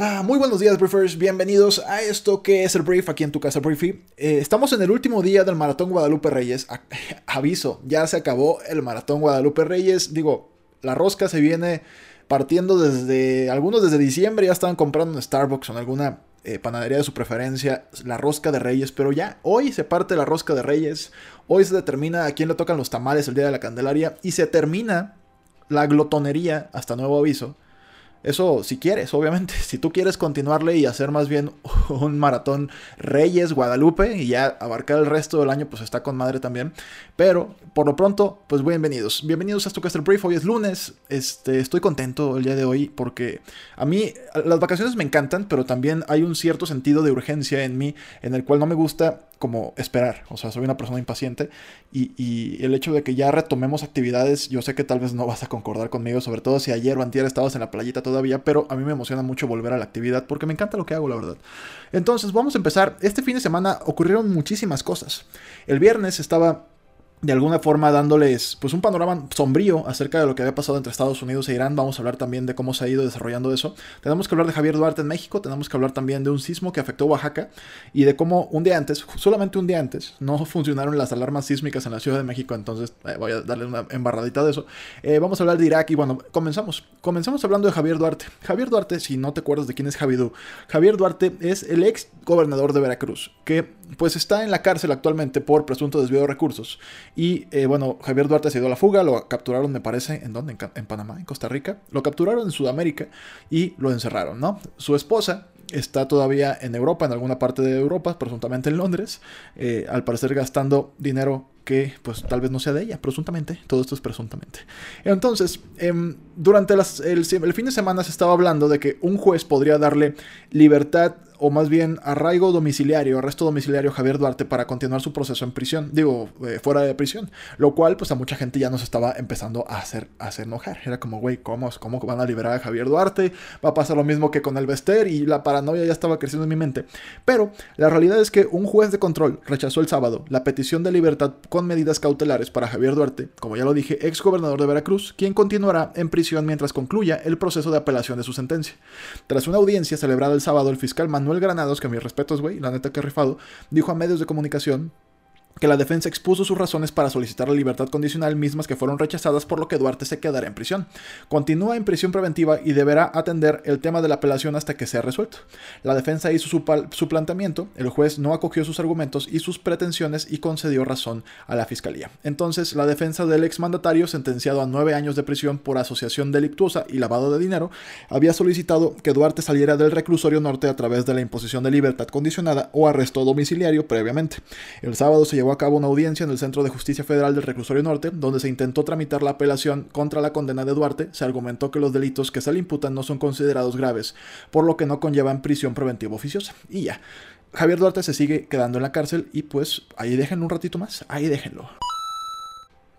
Ah, muy buenos días, Briefers. Bienvenidos a esto que es el Brief aquí en tu casa, Briefy. Eh, estamos en el último día del Maratón Guadalupe Reyes. aviso, ya se acabó el Maratón Guadalupe Reyes. Digo, la rosca se viene partiendo desde. Algunos desde diciembre ya estaban comprando en Starbucks o en alguna eh, panadería de su preferencia la rosca de Reyes. Pero ya, hoy se parte la rosca de Reyes. Hoy se determina a quién le tocan los tamales el día de la Candelaria. Y se termina la glotonería hasta nuevo aviso eso si quieres, obviamente. Si tú quieres continuarle y hacer más bien un maratón Reyes, Guadalupe y ya abarcar el resto del año, pues está con madre también. Pero por lo pronto, pues bienvenidos. Bienvenidos a el brief. Hoy es lunes. Este, estoy contento el día de hoy porque a mí las vacaciones me encantan, pero también hay un cierto sentido de urgencia en mí en el cual no me gusta como esperar. O sea, soy una persona impaciente y, y, el hecho de que ya retomemos actividades, yo sé que tal vez no vas a concordar conmigo, sobre todo si ayer o antier estabas en la playita todavía, pero a mí me emociona mucho volver a la actividad porque me encanta lo que hago, la verdad. Entonces, vamos a empezar. Este fin de semana ocurrieron muchísimas cosas. El viernes estaba de alguna forma dándoles pues un panorama sombrío acerca de lo que había pasado entre Estados Unidos e Irán. Vamos a hablar también de cómo se ha ido desarrollando eso. Tenemos que hablar de Javier Duarte en México, tenemos que hablar también de un sismo que afectó Oaxaca y de cómo un día antes, solamente un día antes, no funcionaron las alarmas sísmicas en la Ciudad de México, entonces eh, voy a darle una embarradita de eso. Eh, vamos a hablar de Irak y bueno, comenzamos. Comenzamos hablando de Javier Duarte. Javier Duarte, si no te acuerdas de quién es Javidú, Javier Duarte es el ex gobernador de Veracruz, que pues está en la cárcel actualmente por presunto desvío de recursos. Y eh, bueno, Javier Duarte se dio a la fuga, lo capturaron, me parece, ¿en dónde? En, Panamá, en Costa Rica. Lo capturaron en Sudamérica y lo encerraron, ¿no? Su esposa está todavía en Europa, en alguna parte de Europa, presuntamente en Londres, eh, al parecer gastando dinero que pues tal vez no sea de ella, presuntamente, todo esto es presuntamente. Entonces, em, durante el, el, fin de semana se estaba hablando de que un juez podría darle libertad o más bien arraigo domiciliario, arresto domiciliario a Javier Duarte para continuar su proceso en prisión, digo, eh, fuera de prisión, lo cual pues a mucha gente ya nos estaba empezando a hacer, a hacer enojar, era como, güey, ¿cómo, ¿cómo van a liberar a Javier Duarte? Va a pasar lo mismo que con el Bester y la paranoia ya estaba creciendo en mi mente, pero la realidad es que un juez de control rechazó el sábado la petición de libertad medidas cautelares para Javier Duarte, como ya lo dije, ex gobernador de Veracruz, quien continuará en prisión mientras concluya el proceso de apelación de su sentencia. Tras una audiencia celebrada el sábado, el fiscal Manuel Granados, que a mis respetos, güey, la neta que rifado, dijo a medios de comunicación que la defensa expuso sus razones para solicitar la libertad condicional mismas que fueron rechazadas por lo que Duarte se quedará en prisión. Continúa en prisión preventiva y deberá atender el tema de la apelación hasta que sea resuelto. La defensa hizo su, planteamiento, el juez no acogió sus argumentos y sus pretensiones y concedió razón a la fiscalía. Entonces, la defensa del exmandatario, sentenciado a nueve años de prisión por asociación delictuosa y lavado de dinero, había solicitado que Duarte saliera del reclusorio norte a través de la imposición de libertad condicionada o arresto domiciliario previamente. El sábado se llevó a cabo una audiencia en el Centro de Justicia Federal del Reclusorio Norte, donde se intentó tramitar la apelación contra la condena de Duarte. Se argumentó que los delitos que se le imputan no son considerados graves, por lo que no conllevan prisión preventiva oficiosa. Y ya. Javier Duarte se sigue quedando en la cárcel y pues ahí déjenlo un ratito más, ahí déjenlo.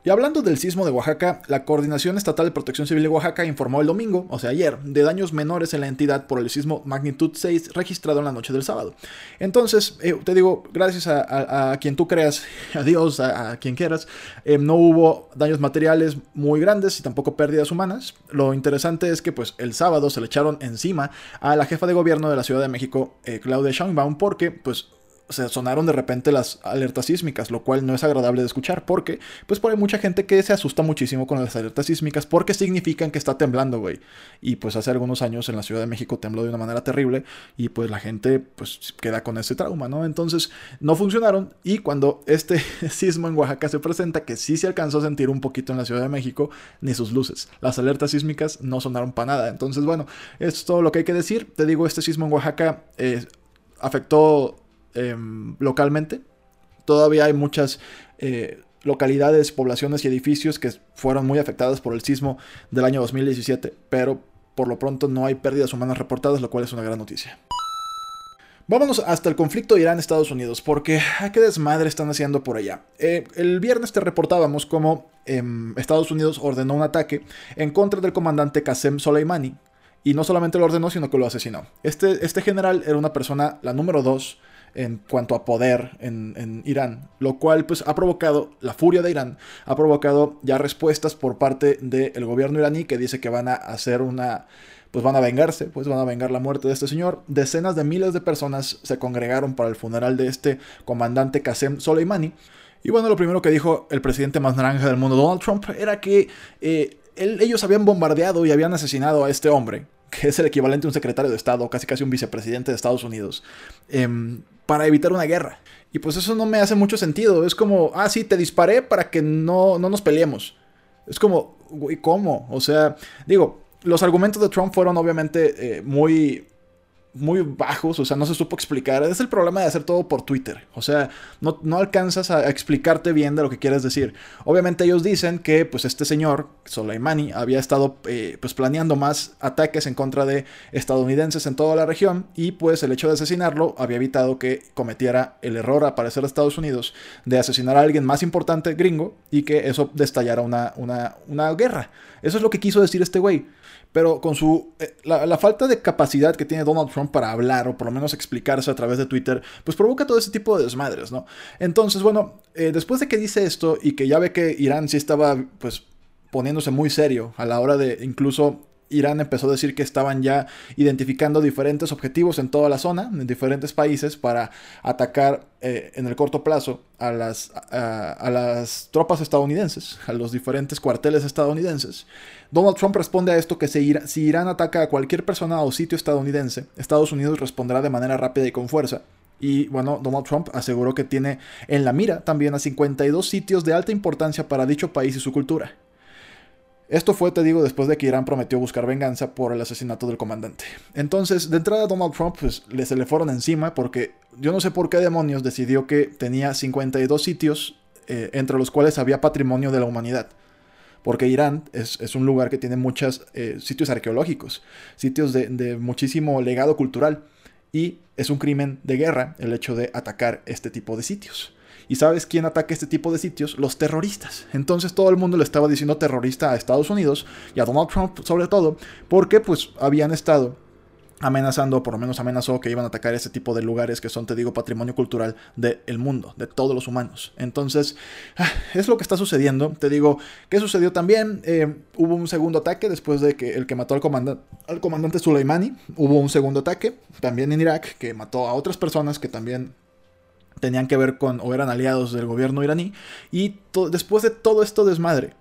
Y hablando del sismo de Oaxaca, la Coordinación Estatal de Protección Civil de Oaxaca informó el domingo, o sea ayer, de daños menores en la entidad por el sismo magnitud 6 registrado en la noche del sábado. Entonces, eh, te digo, gracias a, quien tú creas, a Dios, a, quien quieras, eh, no hubo daños materiales muy grandes y tampoco pérdidas humanas. Lo interesante es que pues el sábado se le echaron encima a la jefa de gobierno de la Ciudad de México, eh, Claudia Sheinbaum, porque pues se sonaron de repente las alertas sísmicas, lo cual no es agradable de escuchar, porque pues por hay mucha gente que se asusta muchísimo con las alertas sísmicas porque significan que está temblando, güey. Y pues hace algunos años en la Ciudad de México tembló de una manera terrible y pues la gente pues queda con ese trauma, ¿no? Entonces no funcionaron y cuando este sismo en Oaxaca se presenta, que sí se alcanzó a sentir un poquito en la Ciudad de México, ni sus luces. Las alertas sísmicas no sonaron para nada. Entonces, bueno, esto es todo lo que hay que decir. Te digo, este sismo en Oaxaca eh, afectó Em, localmente. Todavía hay muchas eh, localidades, poblaciones y edificios que fueron muy afectadas por el sismo del año 2017, pero por lo pronto no hay pérdidas humanas reportadas, lo cual es una gran noticia. Vámonos hasta el conflicto Irán-Estados Unidos, porque ¿a qué desmadre están haciendo por allá? Eh, el viernes te reportábamos cómo em, Estados Unidos ordenó un ataque en contra del comandante Qasem Soleimani, y no solamente lo ordenó, sino que lo asesinó. Este, este general era una persona, la número dos en cuanto a poder en, Irán, lo cual pues ha provocado la furia de Irán, ha provocado ya respuestas por parte del gobierno iraní que dice que van a hacer una pues van a vengarse, pues van a vengar la muerte de este señor. Decenas de miles de personas se congregaron para el funeral de este comandante Qasem Soleimani. Y bueno, lo primero que dijo el presidente más naranja del mundo, Donald Trump, era que eh, ellos habían bombardeado y habían asesinado a este hombre, que es el equivalente a un secretario de Estado, casi casi un vicepresidente de Estados Unidos. Em, para evitar una guerra. Y pues eso no me hace mucho sentido. Es como, ah, sí, te disparé para que no, no nos peleemos. Es como, güey, ¿cómo? O sea, digo, los argumentos de Trump fueron obviamente eh, muy muy bajos, o sea, no se supo explicar. Es el problema de hacer todo por Twitter. O sea, no, no, alcanzas a explicarte bien de lo que quieres decir. Obviamente ellos dicen que pues este señor, Soleimani, había estado eh, pues planeando más ataques en contra de estadounidenses en toda la región y pues el hecho de asesinarlo había evitado que cometiera el error, a parecer, de Estados Unidos, de asesinar a alguien más importante, gringo, y que eso destallara una, una, una guerra. Eso es lo que quiso decir este güey pero con su eh, la, falta de capacidad que tiene Donald Trump para hablar o por lo menos explicarse a través de Twitter, pues provoca todo ese tipo de desmadres, ¿no? Entonces, bueno, eh, después de que dice esto y que ya ve que Irán sí estaba, pues, poniéndose muy serio a la hora de incluso Irán empezó a decir que estaban ya identificando diferentes objetivos en toda la zona, en diferentes países, para atacar eh, en el corto plazo a las, tropas estadounidenses, a los diferentes cuarteles estadounidenses. Donald Trump responde a esto que si, si Irán ataca a cualquier persona o sitio estadounidense, Estados Unidos responderá de manera rápida y con fuerza. Y bueno, Donald Trump aseguró que tiene en la mira también a 52 sitios de alta importancia para dicho país y su cultura. Esto fue, te digo, después de que Irán prometió buscar venganza por el asesinato del comandante. Entonces, de entrada Donald Trump pues, le, se le fueron encima porque yo no sé por qué demonios decidió que tenía 52 sitios eh, entre los cuales había patrimonio de la humanidad. Porque Irán es, un lugar que tiene muchos eh, sitios arqueológicos, sitios de, de muchísimo legado cultural. Y es un crimen de guerra el hecho de atacar este tipo de sitios. ¿Y sabes quién ataca este tipo de sitios? Los terroristas. Entonces todo el mundo le estaba diciendo terrorista a Estados Unidos y a Donald Trump sobre todo, porque pues habían estado amenazando, por lo menos amenazó que iban a atacar ese tipo de lugares que son, te digo, patrimonio cultural del mundo, de todos los humanos. Entonces, ah, es lo que está sucediendo. Te digo, ¿qué sucedió también? Eh, hubo un segundo ataque después de que el que mató al, comandante, al comandante Soleimani, hubo un segundo ataque, también en Irak, que mató a otras personas que también tenían que ver con o eran aliados del gobierno iraní. Y después de todo esto desmadre,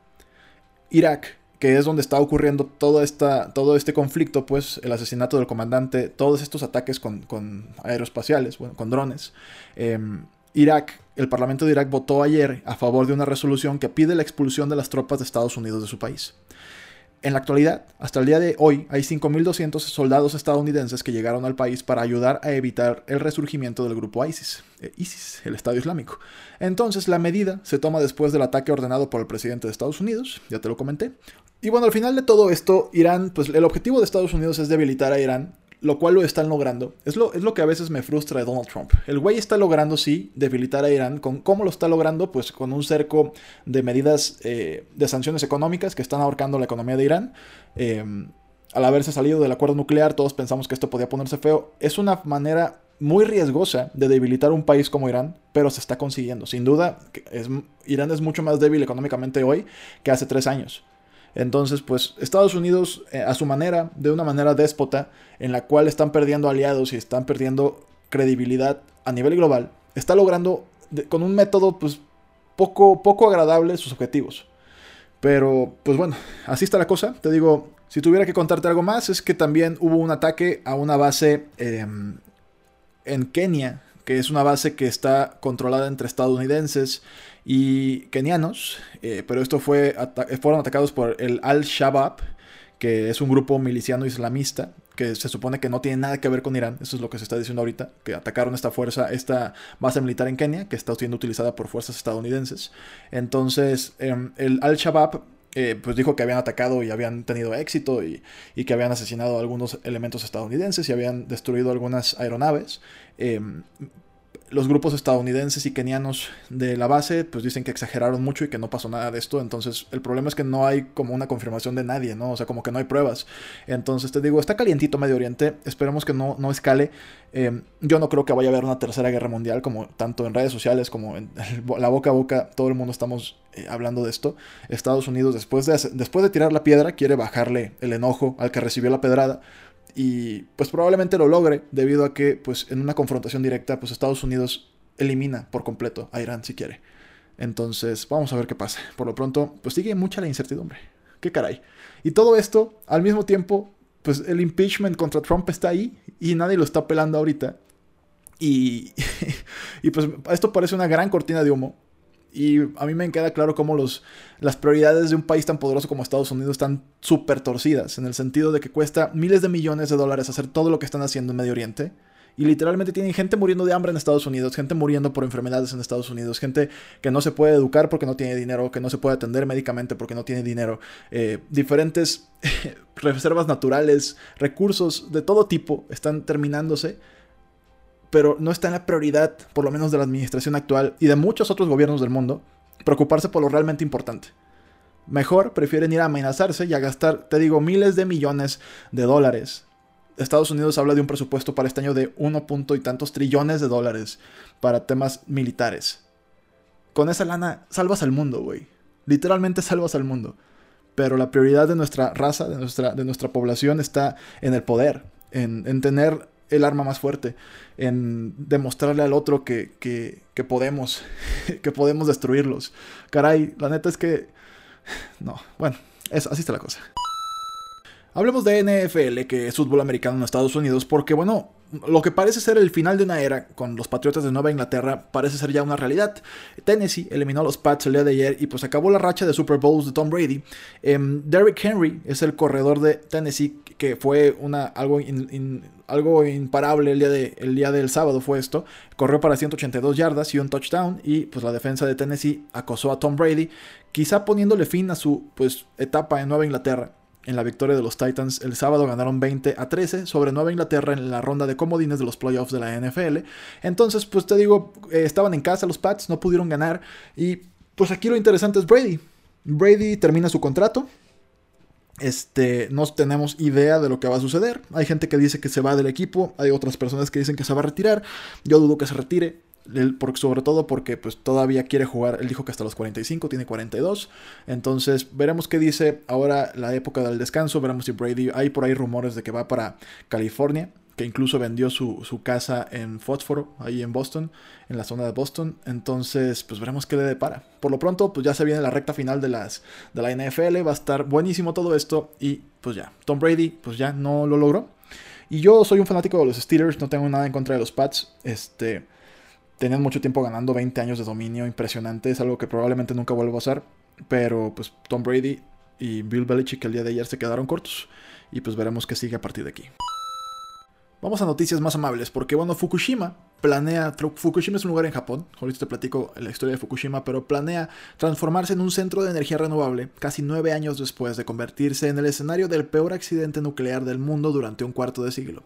Irak, que es donde está ocurriendo todo, esta, todo este conflicto, pues el asesinato del comandante, todos estos ataques con, con aeroespaciales, bueno, con drones. Em, Irak, el Parlamento de Irak votó ayer a favor de una resolución que pide la expulsión de las tropas de Estados Unidos de su país. En la actualidad, hasta el día de hoy, hay 5.200 soldados estadounidenses que llegaron al país para ayudar a evitar el resurgimiento del grupo ISIS, eh, ISIS, el Estado Islámico. Entonces, la medida se toma después del ataque ordenado por el presidente de Estados Unidos, ya te lo comenté. Y bueno, al final de todo esto, Irán, pues el objetivo de Estados Unidos es debilitar a Irán lo cual lo están logrando. Es lo, es lo que a veces me frustra de Donald Trump. El güey está logrando, sí, debilitar a Irán. ¿Con, ¿Cómo lo está logrando? Pues con un cerco de medidas eh, de sanciones económicas que están ahorcando la economía de Irán. Em, al haberse salido del acuerdo nuclear, todos pensamos que esto podía ponerse feo. Es una manera muy riesgosa de debilitar un país como Irán, pero se está consiguiendo. Sin duda, Irán es mucho más débil económicamente hoy que hace tres años. Entonces, pues Estados Unidos, eh, a su manera, de una manera déspota, en la cual están perdiendo aliados y están perdiendo credibilidad a nivel global, está logrando con un método pues poco, poco agradable sus objetivos. Pero, pues bueno, así está la cosa. Te digo, si tuviera que contarte algo más, es que también hubo un ataque a una base em, en Kenia, que es una base que está controlada entre estadounidenses y kenianos. Eh, pero esto fue fueron atacados por el Al-Shabaab, que es un grupo miliciano islamista que se supone que no tiene nada que ver con Irán, eso es lo que se está diciendo ahorita, que atacaron esta fuerza, esta base militar en Kenia, que está siendo utilizada por fuerzas estadounidenses. Entonces, em, el Al-Shabaab eh, pues dijo que habían atacado y habían tenido éxito y, que habían asesinado a algunos elementos estadounidenses y habían destruido algunas aeronaves. Em, los grupos estadounidenses y kenianos de la base pues dicen que exageraron mucho y que no pasó nada de esto. Entonces el problema es que no hay como una confirmación de nadie, ¿no? O sea, como que no hay pruebas. Entonces te digo, está calientito Medio Oriente. Esperemos que no, no escale. Em, yo no creo que vaya a haber una tercera guerra mundial como tanto en redes sociales como en la boca a boca. Todo el mundo estamos eh, hablando de esto. Estados Unidos después de, después de tirar la piedra quiere bajarle el enojo al que recibió la pedrada y pues probablemente lo logre debido a que pues en una confrontación directa pues Estados Unidos elimina por completo a Irán si quiere. Entonces vamos a ver qué pasa. Por lo pronto pues sigue mucha la incertidumbre. Qué caray. Y todo esto al mismo tiempo pues el impeachment contra Trump está ahí y nadie lo está pelando ahorita. Y, y pues esto parece una gran cortina de humo y a mí me queda claro cómo los, las prioridades de un país tan poderoso como Estados Unidos están súper torcidas, en el sentido de que cuesta miles de millones de dólares hacer todo lo que están haciendo en Medio Oriente. Y literalmente tienen gente muriendo de hambre en Estados Unidos, gente muriendo por enfermedades en Estados Unidos, gente que no se puede educar porque no tiene dinero, que no se puede atender médicamente porque no tiene dinero, eh, diferentes reservas naturales, recursos de todo tipo están terminándose pero no está en la prioridad, por lo menos de la administración actual y de muchos otros gobiernos del mundo, preocuparse por lo realmente importante. Mejor prefieren ir a amenazarse y a gastar, te digo, miles de millones de dólares. Estados Unidos habla de un presupuesto para este año de uno punto y tantos trillones de dólares para temas militares. Con esa lana salvas al mundo, güey. Literalmente salvas al mundo. Pero la prioridad de nuestra raza, de nuestra, de nuestra población, está en el poder, en, en tener el arma más fuerte, en demostrarle al otro que, que, que podemos, que podemos destruirlos. Caray, la neta es que... No, bueno, eso, así está la cosa. Hablemos de NFL, que es fútbol americano en Estados Unidos, porque bueno, lo que parece ser el final de una era con los Patriotas de Nueva Inglaterra parece ser ya una realidad. Tennessee eliminó a los Pats el día de ayer y pues acabó la racha de Super Bowls de Tom Brady. Em, Derrick Henry es el corredor de Tennessee que fue una, algo, algo imparable el día, de, el día del sábado fue esto. Corrió para 182 yardas y un touchdown y pues la defensa de Tennessee acosó a Tom Brady, quizá poniéndole fin a su pues etapa en Nueva Inglaterra en la victoria de los Titans el sábado ganaron 20 a 13 sobre Nueva Inglaterra en la ronda de comodines de los playoffs de la NFL. Entonces, pues te digo, eh, estaban en casa los Pats, no pudieron ganar. Y pues aquí lo interesante es Brady. Brady termina su contrato. Este, no tenemos idea de lo que va a suceder. Hay gente que dice que se va del equipo, hay otras personas que dicen que se va a retirar. Yo dudo que se retire sobre todo porque pues todavía quiere jugar, él dijo que hasta los 45, tiene 42, entonces veremos qué dice ahora la época del descanso, veremos si Brady, hay por ahí rumores de que va para California, que incluso vendió su, casa en Fósforo, ahí en Boston, en la zona de Boston. Entonces, pues veremos qué le depara. Por lo pronto, pues ya se viene la recta final de, las, de la NFL, va a estar buenísimo todo esto y pues ya, Tom Brady pues ya no lo logró. Y yo soy un fanático de los Steelers, no tengo nada en contra de los Pats. Este, tenían mucho tiempo ganando 20 años de dominio impresionante, es algo que probablemente nunca vuelva a pasar, pero pues Tom Brady y Bill Belichick el día de ayer se quedaron cortos y pues veremos qué sigue a partir de aquí. Vamos a noticias más amables, porque bueno, Fukushima planea, Fukushima es un lugar en Japón, ahorita te platico la historia de Fukushima, pero planea transformarse en un centro de energía renovable casi nueve años después de convertirse en el escenario del peor accidente nuclear del mundo durante un cuarto de siglo.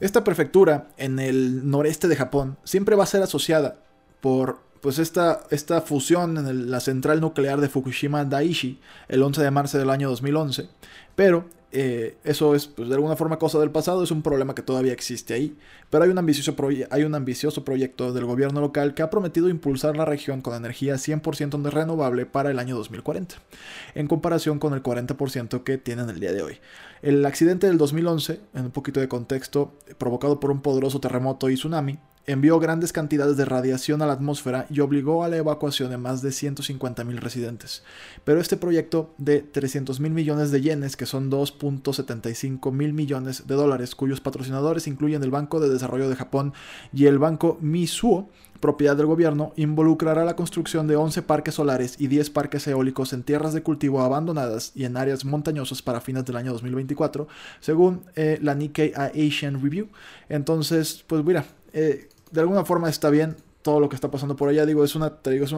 Esta prefectura en el noreste de Japón siempre va a ser asociada por pues esta, esta fusión en la central nuclear de Fukushima Daiichi el 11 de marzo del año 2011, pero eh, eso es pues, de alguna forma cosa del pasado, es un problema que todavía existe ahí. Pero hay un, ambicioso hay un ambicioso proyecto del gobierno local que ha prometido impulsar la región con energía 100% renovable para el año 2040, en comparación con el 40% que tienen el día de hoy. El accidente del 2011, en un poquito de contexto, provocado por un poderoso terremoto y tsunami, envió grandes cantidades de radiación a la atmósfera y obligó a la evacuación de más de 150.000 residentes. Pero este proyecto de 300 mil millones de yenes, que son 2.75 mil millones de dólares, cuyos patrocinadores incluyen el Banco de Desarrollo de Japón y el Banco Misuo, propiedad del gobierno, involucrará la construcción de 11 parques solares y 10 parques eólicos en tierras de cultivo abandonadas y en áreas montañosas para fines del año 2024, según eh, la Nikkei Asian Review. Entonces, pues mira, eh, de alguna forma está bien todo lo que está pasando por allá. Digo, es una,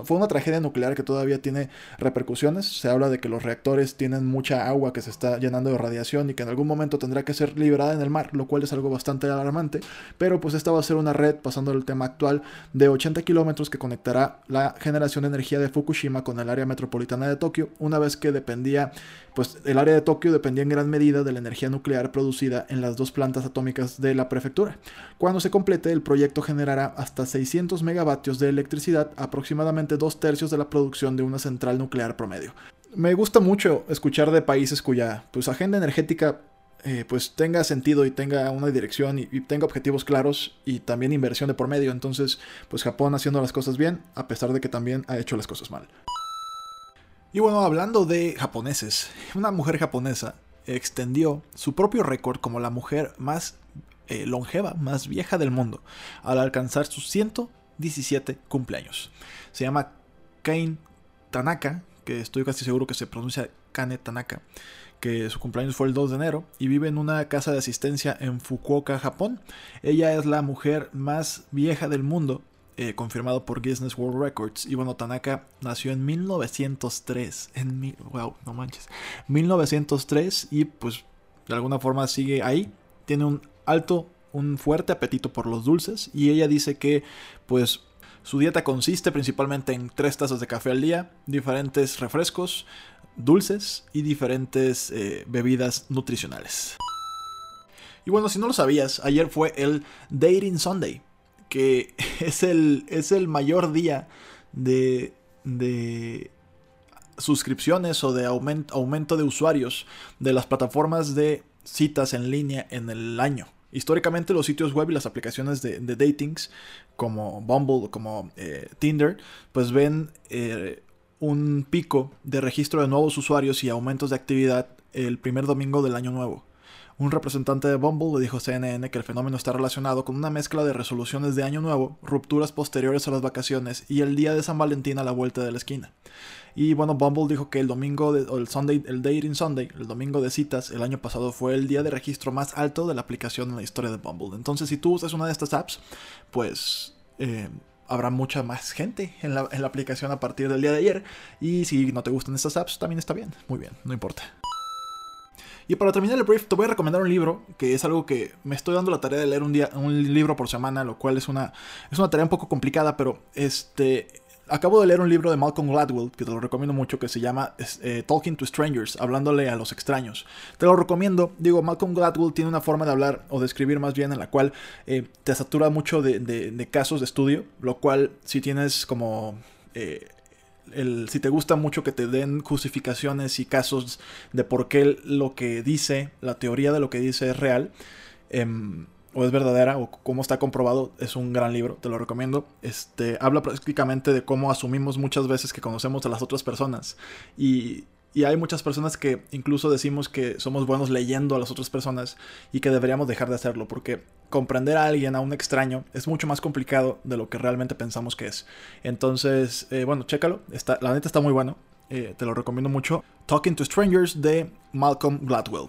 fue una tragedia nuclear que todavía tiene repercusiones. Se habla de que los reactores tienen mucha agua que se está llenando de radiación y que en algún momento tendrá que ser liberada en el mar, lo cual es algo bastante alarmante. Pero pues esta va a ser una red, pasando el tema actual, de 80 kilómetros que conectará la generación de energía de Fukushima con el área metropolitana de Tokio, una vez que dependía, pues el área de Tokio dependía en gran medida de la energía nuclear producida en las dos plantas atómicas de la prefectura. Cuando se complete, el proyecto generará hasta 600 megavatios de electricidad, aproximadamente dos tercios de la producción de una central nuclear promedio. Me gusta mucho escuchar de países cuya pues, agenda energética eh, pues tenga sentido y tenga una dirección y, tenga objetivos claros y también inversión de por medio. Entonces, pues Japón haciendo las cosas bien, a pesar de que también ha hecho las cosas mal. Y bueno, hablando de japoneses, una mujer japonesa extendió su propio récord como la mujer más eh, longeva, más vieja del mundo, al alcanzar sus 117 cumpleaños. Se llama Kane Tanaka, que estoy casi seguro que se pronuncia Kane Tanaka, que su cumpleaños fue el 2 de enero y vive en una casa de asistencia en Fukuoka, Japón. Ella es la mujer más vieja del mundo, eh, confirmado por Guinness World Records. Y bueno, Tanaka nació en 1903. En wow, no manches. 1903 y pues de alguna forma sigue ahí. Tiene un alto, un fuerte apetito por los dulces y ella dice que pues su dieta consiste principalmente en tres tazas de café al día, diferentes refrescos, dulces y diferentes eh, bebidas nutricionales. Y bueno, si no lo sabías, ayer fue el Dating Sunday, que es el, es el mayor día de, de suscripciones o de aumento, aumento de usuarios de las plataformas de citas en línea en el año. Históricamente los sitios web y las aplicaciones de, datings como Bumble o como eh, Tinder pues ven eh, un pico de registro de nuevos usuarios y aumentos de actividad el primer domingo del año nuevo. Un representante de Bumble le dijo a CNN que el fenómeno está relacionado con una mezcla de resoluciones de Año Nuevo, rupturas posteriores a las vacaciones y el día de San Valentín a la vuelta de la esquina. Y bueno, Bumble dijo que el domingo, o el Sunday, el Dating Sunday, el domingo de citas, el año pasado fue el día de registro más alto de la aplicación en la historia de Bumble. Entonces, si tú usas una de estas apps, pues eh, habrá mucha más gente en la aplicación a partir del día de ayer. Y si no te gustan estas apps, también está bien. Muy bien, no importa. Y para terminar el brief, te voy a recomendar un libro, que es algo que me estoy dando la tarea de leer un día, un libro por semana, lo cual es una, es una tarea un poco complicada, pero este, acabo de leer un libro de Malcolm Gladwell, que te lo recomiendo mucho, que se llama eh, Talking to Strangers, hablándole a los extraños. Te lo recomiendo, digo, Malcolm Gladwell tiene una forma de hablar, o de escribir más bien, en la cual eh, te satura mucho de, de, casos de estudio, lo cual si tienes como... Eh, si te gusta mucho que te den justificaciones y casos de por qué lo que dice, la teoría de lo que dice es real, em, o es verdadera, o cómo está comprobado, es un gran libro, te lo recomiendo. Este, habla prácticamente de cómo asumimos muchas veces que conocemos a las otras personas y y hay muchas personas que incluso decimos que somos buenos leyendo a las otras personas y que deberíamos dejar de hacerlo porque comprender a alguien, a un extraño, es mucho más complicado de lo que realmente pensamos que es. Entonces, eh, bueno, chécalo, está, la neta está muy bueno, eh, te lo recomiendo mucho. Talking to Strangers de Malcolm Gladwell.